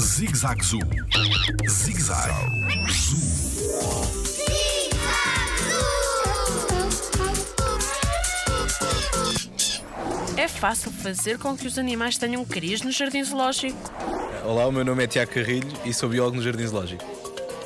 Zig Zag Zoo. Zig Zag Zoo. É fácil fazer com que os animais tenham crias no jardim zoológico. Olá, o meu nome é Tiago Carrilho e sou biólogo no Jardim Zoológico.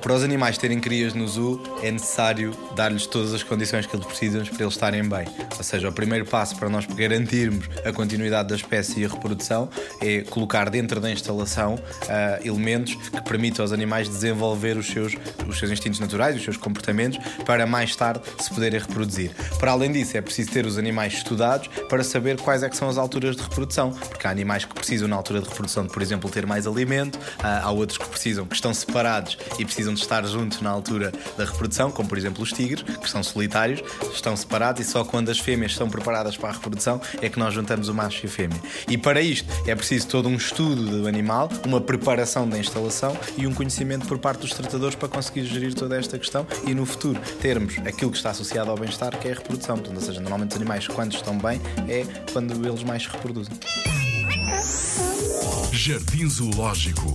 Para os animais terem crias no zoo, é necessário dar-lhes todas as condições que eles precisam para eles estarem bem. Ou seja, o primeiro passo para nós garantirmos a continuidade da espécie e a reprodução é colocar dentro da instalação ah, elementos que permitam aos animais desenvolver os seus, os seus instintos naturais, os seus comportamentos, para mais tarde se poderem reproduzir. Para além disso, é preciso ter os animais estudados para saber quais é que são as alturas de reprodução, porque há animais que precisam na altura de reprodução de, por exemplo, ter mais alimento, ah, há outros que precisam, que estão separados e precisam de estar juntos na altura da reprodução, como por exemplo os tigres, que são solitários, estão separados e só quando as fêmeas estão preparadas para a reprodução é que nós juntamos o macho e a fêmea. E para isto é preciso todo um estudo do animal, uma preparação da instalação e um conhecimento por parte dos tratadores para conseguir gerir toda esta questão e no futuro termos aquilo que está associado ao bem-estar, que é a reprodução. Portanto, ou seja, normalmente os animais, quando estão bem, é quando eles mais se reproduzem. Jardim Zoológico.